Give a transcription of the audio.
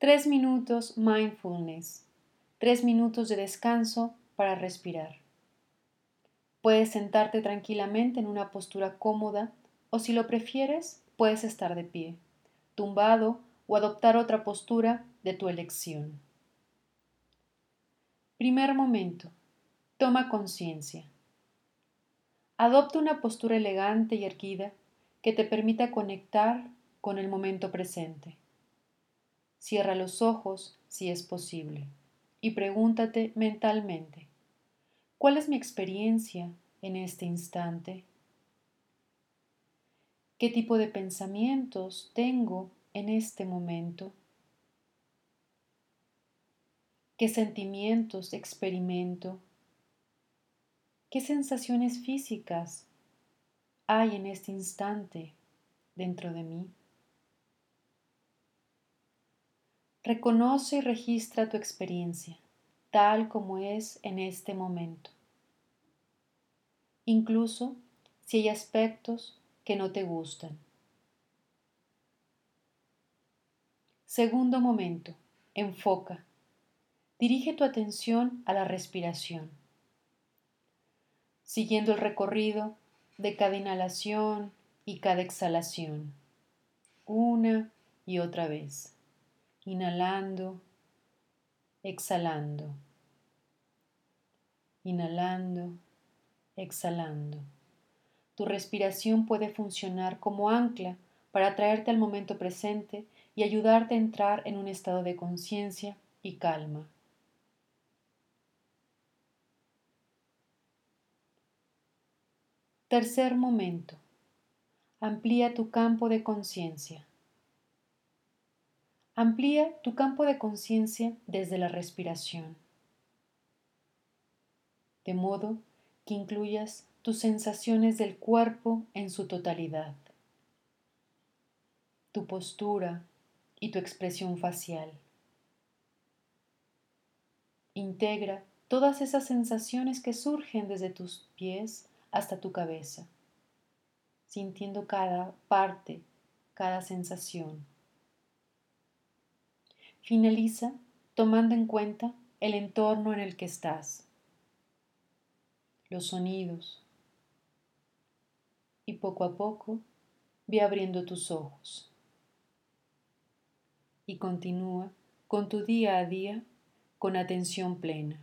Tres minutos mindfulness. Tres minutos de descanso para respirar. Puedes sentarte tranquilamente en una postura cómoda o si lo prefieres, puedes estar de pie, tumbado o adoptar otra postura de tu elección. Primer momento. Toma conciencia. Adopta una postura elegante y erguida que te permita conectar con el momento presente. Cierra los ojos si es posible y pregúntate mentalmente, ¿cuál es mi experiencia en este instante? ¿Qué tipo de pensamientos tengo en este momento? ¿Qué sentimientos experimento? ¿Qué sensaciones físicas hay en este instante dentro de mí? Reconoce y registra tu experiencia tal como es en este momento, incluso si hay aspectos que no te gustan. Segundo momento, enfoca. Dirige tu atención a la respiración siguiendo el recorrido de cada inhalación y cada exhalación, una y otra vez, inhalando, exhalando, inhalando, exhalando. Tu respiración puede funcionar como ancla para traerte al momento presente y ayudarte a entrar en un estado de conciencia y calma. Tercer momento. Amplía tu campo de conciencia. Amplía tu campo de conciencia desde la respiración, de modo que incluyas tus sensaciones del cuerpo en su totalidad, tu postura y tu expresión facial. Integra todas esas sensaciones que surgen desde tus pies hasta tu cabeza, sintiendo cada parte, cada sensación. Finaliza tomando en cuenta el entorno en el que estás, los sonidos, y poco a poco ve abriendo tus ojos. Y continúa con tu día a día con atención plena.